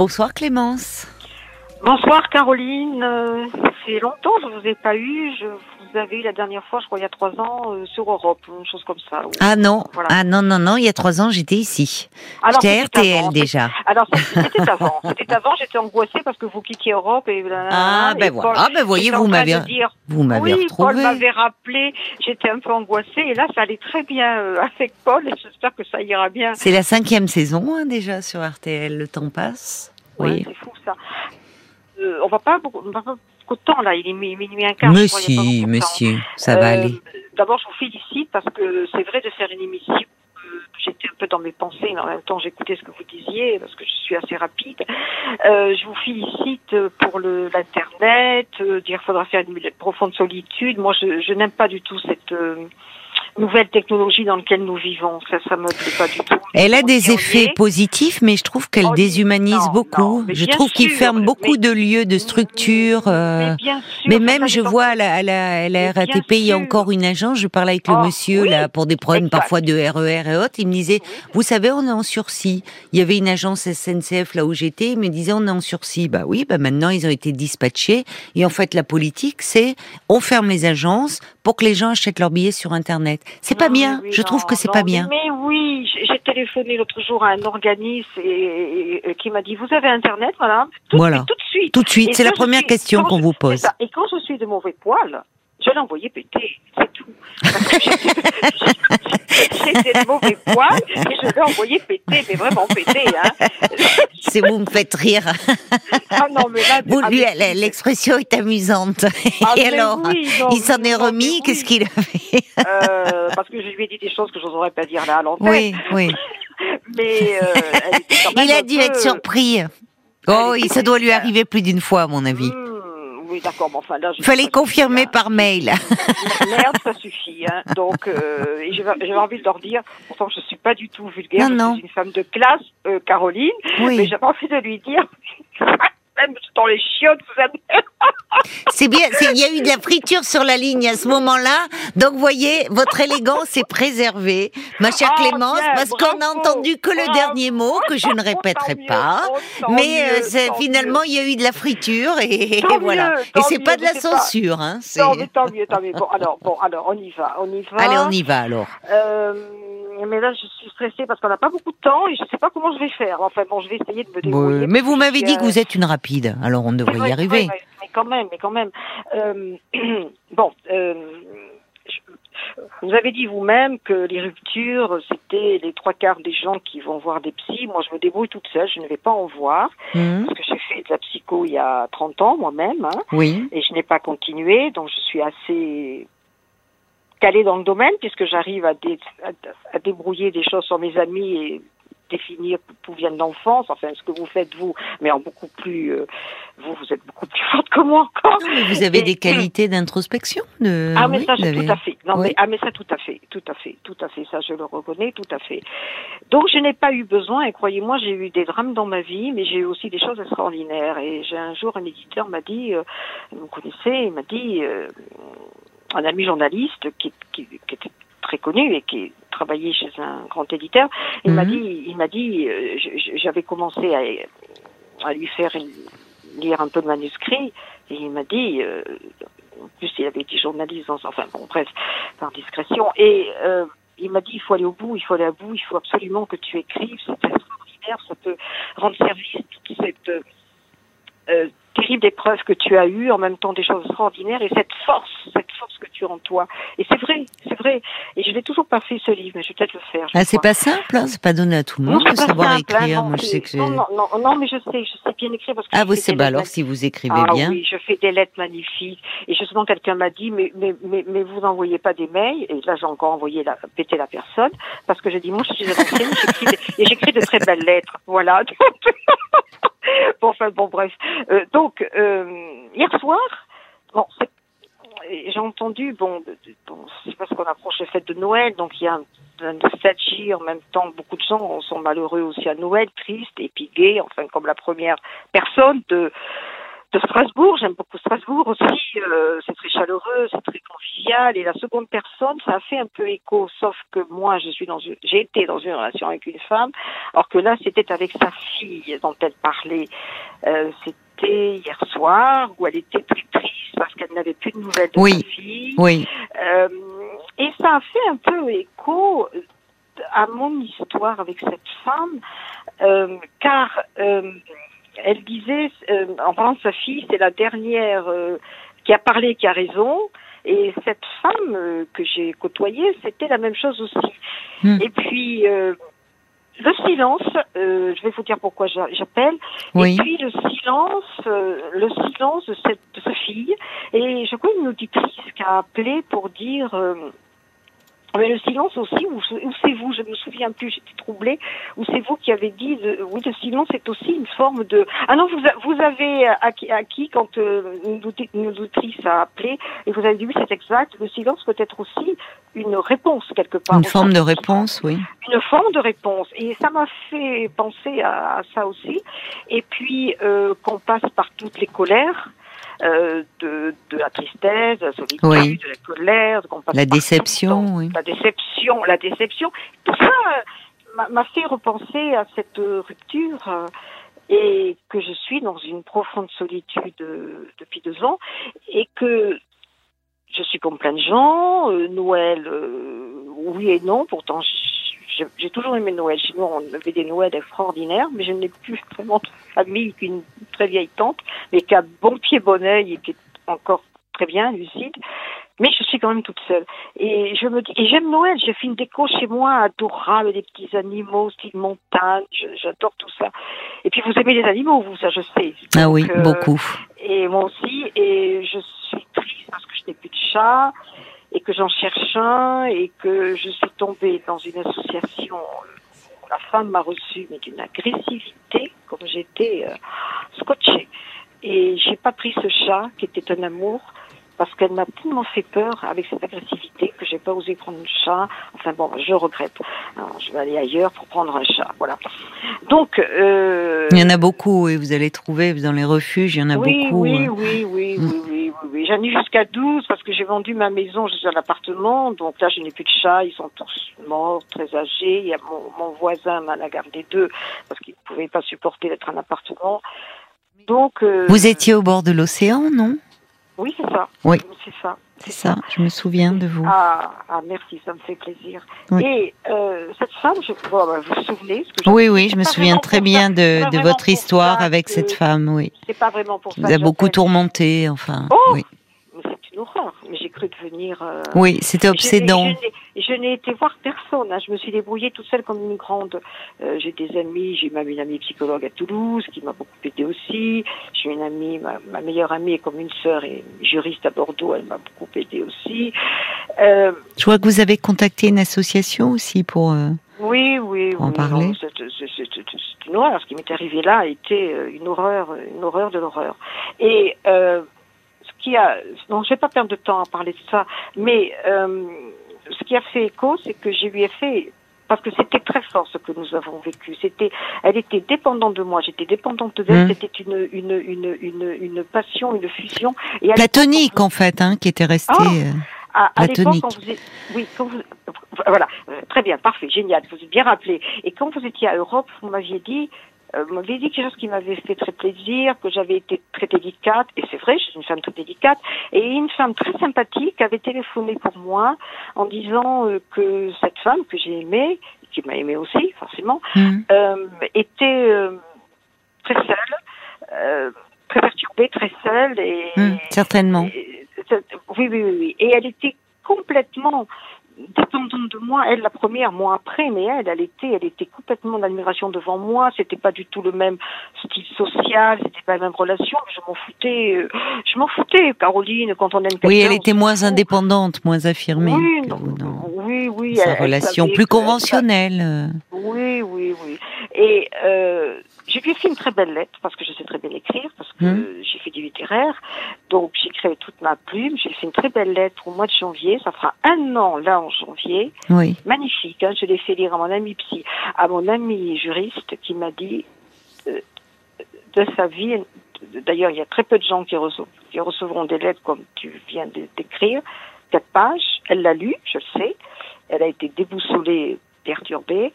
Bonsoir Clémence. Bonsoir Caroline. Euh, c'est longtemps que je vous ai pas eu. Je vous avais eu la dernière fois, je crois, il y a trois ans, euh, sur Europe, une chose comme ça. Ah non, Voilà. ah non, non, non, il y a trois ans, j'étais ici. Alors, J'étais RTL avant. déjà. Alors c'était avant. C'était avant. J'étais angoissée parce que vous quittiez Europe et. Ah, ben voilà. Paul- Ah, ben voyez, vous m'avez- Vous m'avez oui, Paul retrouvé. m'avait rappelé. J'étais un peu angoissée et là, ça allait très bien euh, avec Paul et j'espère que ça ira bien. C'est la cinquième saison hein, déjà sur RTL, le temps passe. Oui. c'est fou ça. Euh, on va pas beaucoup, on va pas beaucoup de temps là. Il est mi- minuit un quart. Je crois, il si, ça va Euh, aller. D'abord, je vous félicite parce que c'est vrai de faire une émission. euh, J'étais un peu dans mes pensées, mais en même temps, j'écoutais ce que vous disiez parce que je suis assez rapide. Euh, je vous félicite pour l'internet. Euh, dire, faudra faire une profonde solitude. Moi, je, je n'aime pas du tout cette euh, nouvelle technologie dans laquelle nous vivons. Ça, ça me plaît pas du tout. Elle a des effets positifs, mais je trouve qu'elle Oh, déshumanise non, beaucoup. non, je trouve qu'il ferme beaucoup mais- de lieux, de structures. euh, Mais, bien sûr, Mais ça, même, je vois à la, à la, à la RATP, il y a encore une agence. Je parlais avec le Oh, monsieur oui, là pour des problèmes exact. parfois de RER et autres. Il me disait, vous savez, on est en sursis. Il y avait une agence SNCF là où j'étais. Il me disait, on est en sursis. Bah oui, bah maintenant ils ont été dispatchés. Et en fait, la politique, c'est on ferme les agences pour que les gens achètent leurs billets sur Internet. C'est pas bien. oui, je non, trouve que c'est pas bien. Mais oui, j'ai téléphoné l'autre jour à un organisme et, et- et qui m'a dit vous avez internet, voilà. Tout, Voilà. Tout de suite. Tout de suite, c'est la première suis- question qu'on vous pose. Et quand je suis de mauvais poil, je l'ai envoyé péter, c'est. Parce que j'étais- J'étais de mauvais poil et je l'ai envoyé péter, mais vraiment péter. Hein. C'est vous me faites rire. Ah non, mais là, Vous, lui, mais- la- l'expression est amusante. Ah, Et alors, oui, non, il s'en est remis. Qu'est-ce qu'il a fait euh, parce que je lui ai dit des choses que je n'oserais pas dire là à l'antenne. Oui, oui. Mais euh, elle était quand même Il a dû peu- être surpris. Oh, ça doit lui arriver plus d'une fois, à mon avis. Hmm, oui, d'accord, mais enfin là. je Il fallait confirmer par mail. Merde, ça suffit. Hein. Donc, euh, j'avais envie de leur dire, pourtant je suis pas du tout vulgaire, Non, je non. suis une femme de classe, euh, Caroline, mais Oui, j'avais envie de lui dire, même dans les chiottes, vous avez... c'est bien. Il y a eu de la friture sur la ligne à ce moment-là. Donc, voyez, votre élégance est préservée, ma chère Ah, Clémence, bien, parce qu'on n'a entendu que le bravo. dernier mot que je ne répéterai Tant pas. tant Mais euh, mieux, c'est- tant finalement, il y a eu de la friture et, Tant voilà. mieux, et c'est pas de la pas- censure, hein. Non, mais tant mieux, tant mieux. Bon, alors, bon, alors, on y va, on y va. Allez, on y va alors. Euh, mais là, je suis stressée parce qu'on n'a pas beaucoup de temps et je ne sais pas comment je vais faire. Enfin, bon, je vais essayer de me débrouiller. Mais vous m'avez dit que vous êtes une rapide, alors on devrait y arriver. mais quand même, mais quand même. Euh, bon, euh, je- vous avez dit vous-même que les ruptures, c'était les trois quarts des gens qui vont voir des psys. Moi, je me débrouille toute seule, je ne vais pas en voir. Hmm, Parce que j'ai fait de la psycho il y a 30 ans moi-même. Hein, Oui. et je n'ai pas continué, donc je suis assez calée dans le domaine puisque j'arrive à, dé- à, à débrouiller des choses sur mes amis et définir d'où vient l'enfance, enfin ce que vous faites vous, mais en beaucoup plus, euh, vous vous êtes beaucoup plus forte que moi encore. Non, mais vous avez Et- des qualités d'introspection. De... Ah mais oui, ça avez- tout à fait. Non Oui. mais ah mais ça tout à fait, tout à fait, tout à fait. Ça je le reconnais tout à fait. Donc je n'ai pas eu besoin et croyez-moi j'ai eu des drames dans ma vie, mais j'ai eu aussi des choses extraordinaires. Et j'ai un jour un éditeur m'a dit, euh, vous connaissez, il m'a dit euh, un ami journaliste qui, qui, qui était très connu et qui travaillait chez un grand éditeur. Il m'a Mhm. dit, il m'a dit, euh, j'avais commencé à, à lui faire lire un peu de manuscrit et il m'a dit. euh, en plus, il avait été journaliste, dans, enfin bon, bref, par discrétion. Et euh, il m'a dit, il faut aller au bout, il faut aller à bout, il faut absolument que tu écrives, c'est extraordinaire, ça peut rendre service à toute cette euh, euh, terrible épreuve que tu as eue, en même temps des choses extraordinaires, et cette force, cette force que tu as en toi. Et c'est vrai, c'est vrai. Et je n'ai toujours pas fait ce livre, mais je vais peut-être le faire. Ah, c'est pas simple, hein, c'est pas donné à tout le Non, monde de c'est pas savoir simple, hein, écrire. non, Moi, je sais que non, non, non, non, mais je sais, je sais bien écrire parce que Ah, vous c'est des bah alors si vous écrivez ah bien. oui, je fais des lettres magnifiques. Et justement, quelqu'un m'a dit, mais, mais, mais, mais vous envoyez pas des mails. Et là, j'ai encore envoyé la, péter la personne. Parce que j'ai dit, moi, je suis des- et j'écris de très belles lettres. Voilà. bon, enfin, bon, bref. Euh, donc, euh, hier soir, bon, c'est- j'ai entendu, bon, c'est parce qu'on approche le fête de Noël, donc il y a un, en même temps. Beaucoup de gens sont malheureux aussi à Noël, tristes gays, enfin, comme la première personne de de Strasbourg. J'aime beaucoup Strasbourg aussi. Euh, c'est très chaleureux, c'est très convivial. Et la seconde personne, ça a fait un peu écho, sauf que moi, je suis dans une, j'ai été dans une relation avec une femme, alors que là, c'était avec sa fille dont elle parlait. Euh, hier soir où elle était très triste parce qu'elle n'avait plus de nouvelles de Oui. sa fille. Oui. Euh, et ça a fait un peu écho à mon histoire avec cette femme, euh, car euh, elle disait, euh, en parlant de sa fille, c'est la dernière qui a parlé qui a raison. Et cette femme que j'ai côtoyée, c'était la même chose aussi. Hmm. Et puis, le silence, euh, je vais vous dire pourquoi j'a- j'appelle. Oui. Et puis le silence, euh, le silence de cette de sa fille. Et je crois une auditrice qui a appelé pour dire. euh, mais le silence aussi, ou, c'est vous, je ne me souviens plus, j'étais troublée, ou c'est vous qui avez dit, de- oui, le silence est aussi une forme de... Ah non, vous, a- vous avez acquis, acquis quand euh, une, auditrice, a appelé, et vous avez dit, oui, c'est exact, le silence peut être aussi une réponse quelque part. Une forme de réponse, oui. une forme de réponse. Et ça m'a fait penser à, à ça aussi. Et puis euh, qu'on passe par toutes les colères. Euh, de, de la tristesse, de la solitude, Oui. de la colère, passe La déception, oui. la déception, la déception. Tout ça euh, m'a- fait repenser à cette rupture euh, et que je suis dans une profonde solitude depuis deux ans et que je suis comme plein de gens. Noël, oui et non. Pourtant, j'ai toujours aimé Noël. Chez nous, on avait des Noëls extraordinaires, mais je n'ai plus vraiment de famille qu'une très vieille tante, mais qui a bon pied, bon oeil et qui est encore très bien, lucide. Mais je suis quand même toute seule. Et je me dis, et j'aime Noël. J'ai fait une déco chez moi adorable, des petits animaux, style montagne. J'adore tout ça. Et puis vous aimez les animaux, vous, ça je sais. Ah oui, euh, beaucoup. et moi aussi, et je suis triste parce que je n'ai plus de chat, et que j'en cherche un, et que je suis tombée dans une association où la femme m'a reçue, mais d'une agressivité, comme j'étais euh, scotchée. Et j'ai pas pris ce chat, qui était un amour, parce qu'elle m'a tellement fait peur avec cette agressivité que j'ai pas osé prendre le chat. Enfin bon, je regrette. Alors, je vais aller ailleurs pour prendre un chat, voilà. Donc, euh, Il y en a beaucoup et vous allez trouver dans les refuges, il y en a oui, beaucoup. Oui, hein. oui, oui, Mm. oui, oui, oui, oui. J'en ai jusqu'à 12 parce que j'ai vendu ma maison, je suis à l'appartement, donc là je n'ai plus de chats, ils sont tous morts, très âgés. Il y a mon, mon voisin m'en a gardé deux parce qu'il ne pouvait pas supporter d'être un appartement. Donc euh, Vous étiez au bord de l'océan, non? Oui, c'est ça. Oui. C'est ça. C'est ça, je me souviens de vous. Ah, ah, merci, ça me fait plaisir. Oui. Et euh, cette femme, je, bon, bah, vous vous souvenez ce que je- Oui, oui, je me souviens très bien ça. de, votre histoire avec cette femme, oui. C'est pas vraiment pour Qui ça. vous a beaucoup tourmenté, enfin. Oh oui. Mais C'est une horreur. Mais j'ai cru devenir. euh, oui, c'était obsédant. Je n'ai- été voir personne. hein. Je me suis débrouillée toute seule comme une grande. Euh, j'ai des amis. J'ai même une amie psychologue à Toulouse qui m'a beaucoup aidée aussi. J'ai une amie, ma, ma meilleure amie est comme une sœur et juriste à Bordeaux. Elle m'a beaucoup aidée aussi. Euh, Je vois que vous avez contacté une association aussi pour. euh, oui, oui, Pour en oui. parler non, c'est- une horreur. Ce qui m'est arrivé là a été une horreur, une horreur de l'horreur. Et euh, qui a, non, je vais pas perdre de temps à parler de ça, mais euh, ce qui a fait écho, c'est que je lui ai fait parce que c'était très fort ce que nous avons vécu. C'était, elle était dépendante de moi, j'étais dépendante d'elle. Mmh. C'était une, une, une, une, une passion, une fusion. Et platonique en fait, hein, qui était resté. Oh euh, à, à l'époque, platonique. quand vous êtes, oui, quand vous, voilà, euh, très bien, parfait, génial, vous êtes bien rappelé. Et quand vous étiez à Europe, vous m'aviez dit, euh, m'aviez dit quelque chose qui m'avait fait très plaisir, que j'avais été très délicate, et c'est vrai, je suis une femme très délicate, et une femme très sympathique avait téléphoné pour moi en disant euh, que cette femme que j'ai aimée, qui m'a aimée aussi, forcément, hum, euh, était euh, très seule, très perturbée, très seule, et, hum, certainement. et- oui, oui, oui, oui. Et elle était complètement dépendante de moi. Elle, la première, moi après, mais elle, elle était, elle était complètement en admiration devant moi. C'était pas du tout le même style social, c'était pas la même relation. Je m'en foutais, euh, je m'en foutais, Caroline, quand on aime quelqu'un. Oui, elle était moins indépendante, moins affirmée Oui, non, vous oui, oui. sa elle- relation plus conventionnelle. oui, oui, oui. Et euh, je lui ai fait une très belle lettre parce que je sais très bien écrire, parce que Mhm. j'ai fait du littéraire. Donc j'écris avec toute ma plume. J'ai fait une très belle lettre au mois de janvier. Ça fera un an là en janvier. Oui. Magnifique. Hein, je l'ai fait lire à mon ami psy, à mon ami juriste qui m'a dit euh, de sa vie, d'ailleurs, il y a très peu de gens qui, qui recevront des lettres comme tu viens d'écrire. Quatre pages. Elle l'a lu, je le sais. Elle a été déboussolée, perturbée.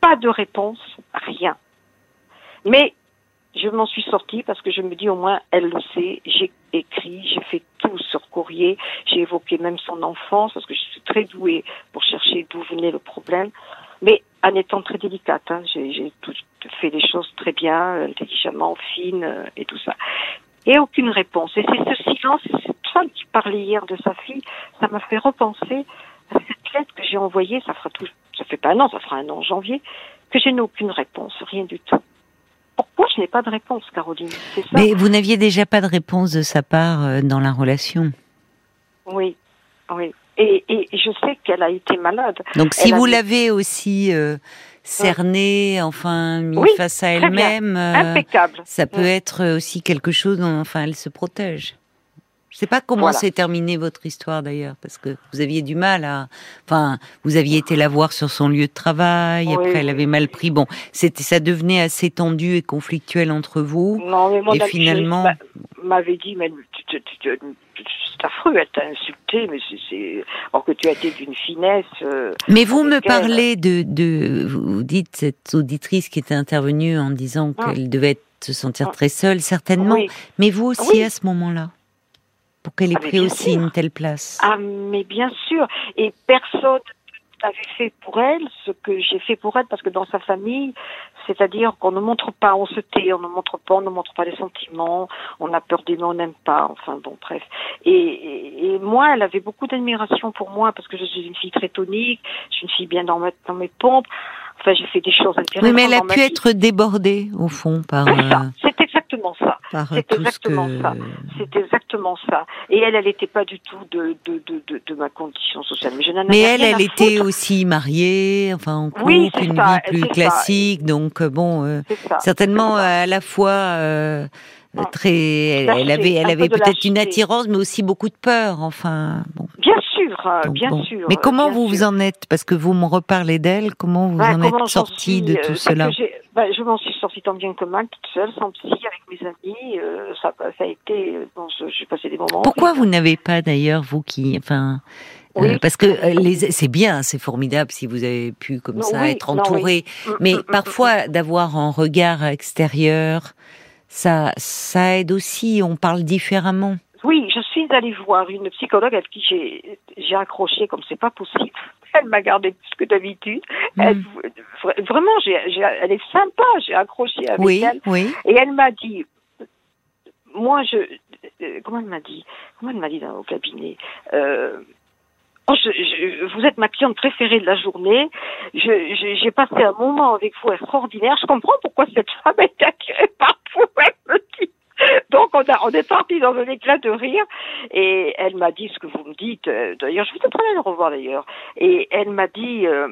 Pas de réponse, rien. Mais je m'en suis sortie parce que je me dis au moins elle le sait. J'ai écrit, j'ai fait tout sur courrier, j'ai évoqué même son enfance parce que je suis très douée pour chercher d'où venait le problème. Mais en étant très délicate, hein, j'ai fait les choses très bien, intelligemment, fine euh, et tout ça. Et aucune réponse. Et c'est ce silence, cette femme qui parlait hier de sa fille, ça m'a fait repenser à cette lettre que j'ai envoyée, ça fera tout, ça fait pas un an, ça fera un an en janvier, que je n'ai aucune réponse, rien du tout. Pourquoi je n'ai pas de réponse, Caroline Mais vous n'aviez déjà pas de réponse de sa part euh, dans la relation Oui, oui. Et, et je sais qu'elle a été malade. Donc si vous l'avez aussi euh, cernée, enfin mis face à elle-même, euh, ça peut être aussi quelque chose dont enfin elle se protège. Je sais pas comment s'est terminée votre histoire d'ailleurs, parce que vous aviez du mal à, enfin, vous aviez été la voir sur son lieu de travail, après elle avait mal pris. Bon, c'était, ça devenait assez tendu et conflictuel entre vous. Non, mais et finalement, m'avait dit, mais c'est affreux, elle t'a insulté, mais c'est, or que tu as été d'une finesse. Euh, mais vous me parlez de, de, vous dites cette auditrice qui était intervenue en disant ah. qu'elle devait se sentir ah. très seule, certainement. Mais vous aussi à ce moment-là pour qu'elle ait ah, pris aussi une telle place. Ah, mais bien sûr. Et personne n'avait fait pour elle ce que j'ai fait pour elle, parce que dans sa famille, c'est-à-dire qu'on ne montre pas, on se tait, on ne montre pas, on ne montre pas les sentiments, on a peur d'aimer, on n'aime pas, enfin bon, bref. Et, moi, elle avait beaucoup d'admiration pour moi, parce que je suis une fille très tonique, je suis une fille bien dans, dans mes pompes. Enfin, j'ai fait des choses intéressantes. Oui, mais elle a pu être débordée, au fond, par. C'est exactement ça. C'est exactement ça. C'est ça. Et elle, elle n'était pas du tout de, de, de, de, ma condition sociale. Mais, je mais elle, elle était aussi mariée, enfin en couple, une vie plus classique. Donc euh, bon, euh, certainement à la fois. Euh, très, elle, avait, elle avait peut-être une attirance, mais aussi beaucoup de peur. Enfin, bon. Bien sûr, bien sûr. Mais comment vous vous en êtes Parce que vous me reparlez d'elle. Comment vous bah, en êtes sortie de tout cela bah, je m'en suis sortie tant bien que mal, toute seule, sans psy, avec mes amis. Euh, ça, ça, a été, euh, bon, j'ai passé des moments. Pourquoi vous n'avez pas d'ailleurs vous qui, enfin, euh, parce que les, c'est bien, c'est formidable si vous avez pu comme ça être entouré, mm, mais mm, mm, parfois d'avoir un regard extérieur, ça, ça aide aussi. On parle différemment. Oui, je suis allée voir une psychologue avec qui j'ai, j'ai accroché comme c'est pas possible elle m'a gardé plus que d'habitude. Hmm. Vraiment, elle est sympa, j'ai accroché avec elle. Oui. Et elle m'a dit, moi, je, euh, comment elle m'a dit Comment elle m'a dit dans, au cabinet euh, oh, vous êtes ma cliente préférée de la journée. J'ai passé un moment avec vous extraordinaire. Je comprends pourquoi cette femme est attirée par vous. Elle me dit. Donc on, a, on est parti dans un éclat de rire et elle m'a dit ce que vous me dites. Euh, d'ailleurs, je vous ai le revoir d'ailleurs. Et elle m'a dit, euh,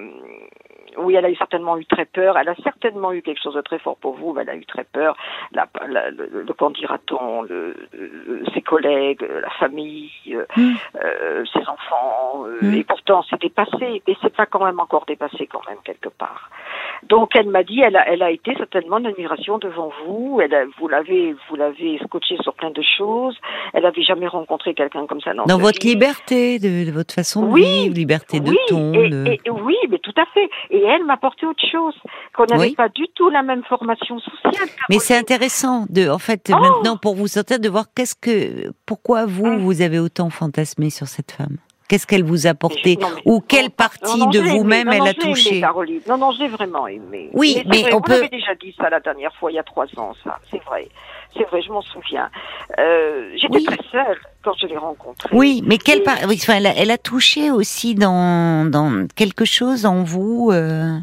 oui, elle a eu certainement eu très peur. Elle a certainement eu quelque chose de très fort pour vous, mais elle a eu très peur. La, le, le qu'en dira-t-on Ses collègues, la famille, euh, mm. euh ses enfants. Mm. Et pourtant, c'est dépassé. Mais c'est pas quand même encore dépassé quand même quelque part. Donc elle m'a dit, elle a, elle a été certainement une admiration devant vous. Elle a, vous l'avez, vous l'avez scotché sur plein de choses. Elle n'avait jamais rencontré quelqu'un comme ça dans, dans votre liberté, de, votre façon de vivre, liberté de ton. Et, oui, mais tout à fait. Et elle m'a apporté autre chose, qu'on n'avait pas du tout la même formation sociale. Mais c'est intéressant de, en fait, oh maintenant pour vous sortir de voir qu'est-ce que, pourquoi vous, hum. vous avez autant fantasmé sur cette femme. Qu'est-ce qu'elle vous a apporté Ou quelle partie de vous-même elle a touché Non, non, j'ai vraiment aimé. Oui, mais, on peut. déjà dit ça la dernière fois, il y a trois ans, ça. C'est vrai. C'est vrai, je m'en souviens. Euh, J'étais très seule quand je l'ai rencontrée. Oui, mais quelle part oui, enfin, elle, a, elle, a, touché aussi dans, dans quelque chose en vous. Euh...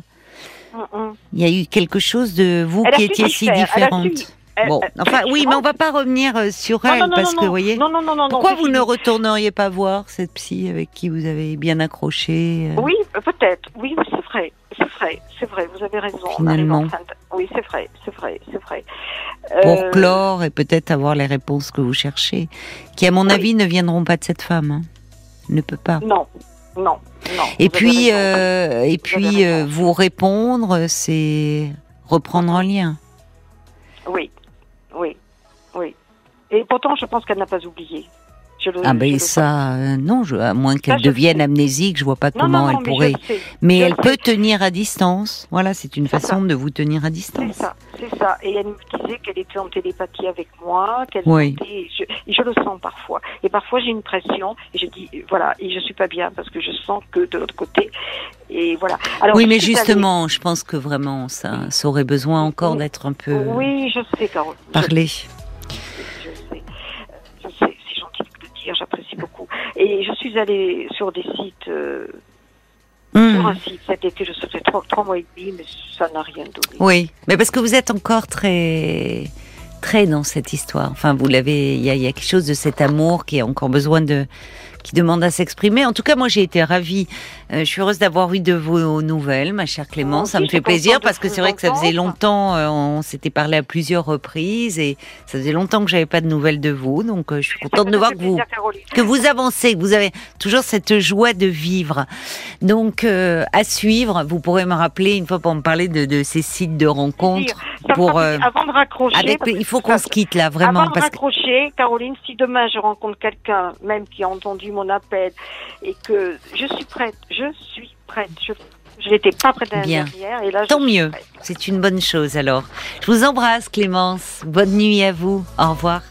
Mm, mm. Il y a eu quelque chose de vous qui étiez si différente. Bon, enfin, oui, mais on va pas revenir euh, sur elle parce que, vous voyez, pourquoi vous ne retourneriez pas voir cette psy avec qui vous avez bien accroché euh? Oui, peut-être. Oui, c'est vrai, c'est vrai, c'est vrai. Vous avez raison. Finalement. Oui, c'est vrai, c'est vrai, c'est vrai. Pour euh, clore et peut-être avoir les réponses que vous cherchez, qui, à mon avis, ne viendront pas de cette femme. Hein. Ne peut pas. Non, non, non. Et puis, et puis, vous répondre, c'est reprendre un lien. Oui, oui, oui. Et pourtant, je pense qu'elle n'a pas oublié ah ben ça, euh, non, je, à moins qu'elle devienne amnésique, je vois pas comment elle pourrait. mais elle peut tenir à distance. Voilà, c'est une façon de vous tenir à distance. C'est ça, c'est ça. Et elle me disait qu'elle était en télépathie avec moi, qu'elle oui. je, je, le sens parfois. Et parfois j'ai une pression et je dis voilà et je suis pas bien parce que je sens que de l'autre côté et voilà. Alors, oui, mais justement, je pense que vraiment ça, ça aurait besoin encore d'être un peu. Oui, je sais, Carole. Parler. Et je suis allée sur des sites, euh, hmm. sur un site cet été, je faisais trois, trois mois et demi, mais ça n'a rien donné. Oui, mais parce que vous êtes encore très très dans cette histoire. Enfin, vous l'avez, il y, y a, quelque chose de cet amour qui a encore besoin de, qui demande à s'exprimer. En tout cas, moi, j'ai été ravie. Euh, je suis heureuse d'avoir eu de vos nouvelles, ma chère Clémence. ça me fait plaisir parce que c'est vrai que ça faisait longtemps, euh, on s'était parlé à plusieurs reprises et ça faisait longtemps que j'avais pas de nouvelles de vous. Donc, euh, je suis contente de voir que vous, que vous avancez, que vous avez toujours cette joie de vivre. Donc, à suivre, vous pourrez me rappeler une fois pour me parler de, de ces sites de rencontres. Pour, avant de raccrocher, il faut qu'on se quitte là, vraiment. Avant de raccrocher, Caroline, si demain je rencontre quelqu'un, même qui a entendu mon appel et que je suis prête, je suis prête. Je, n'étais pas prête à Bien. et là, Tant mieux. C'est une bonne chose alors. Je vous embrasse Clémence. Bonne nuit à vous. Au revoir.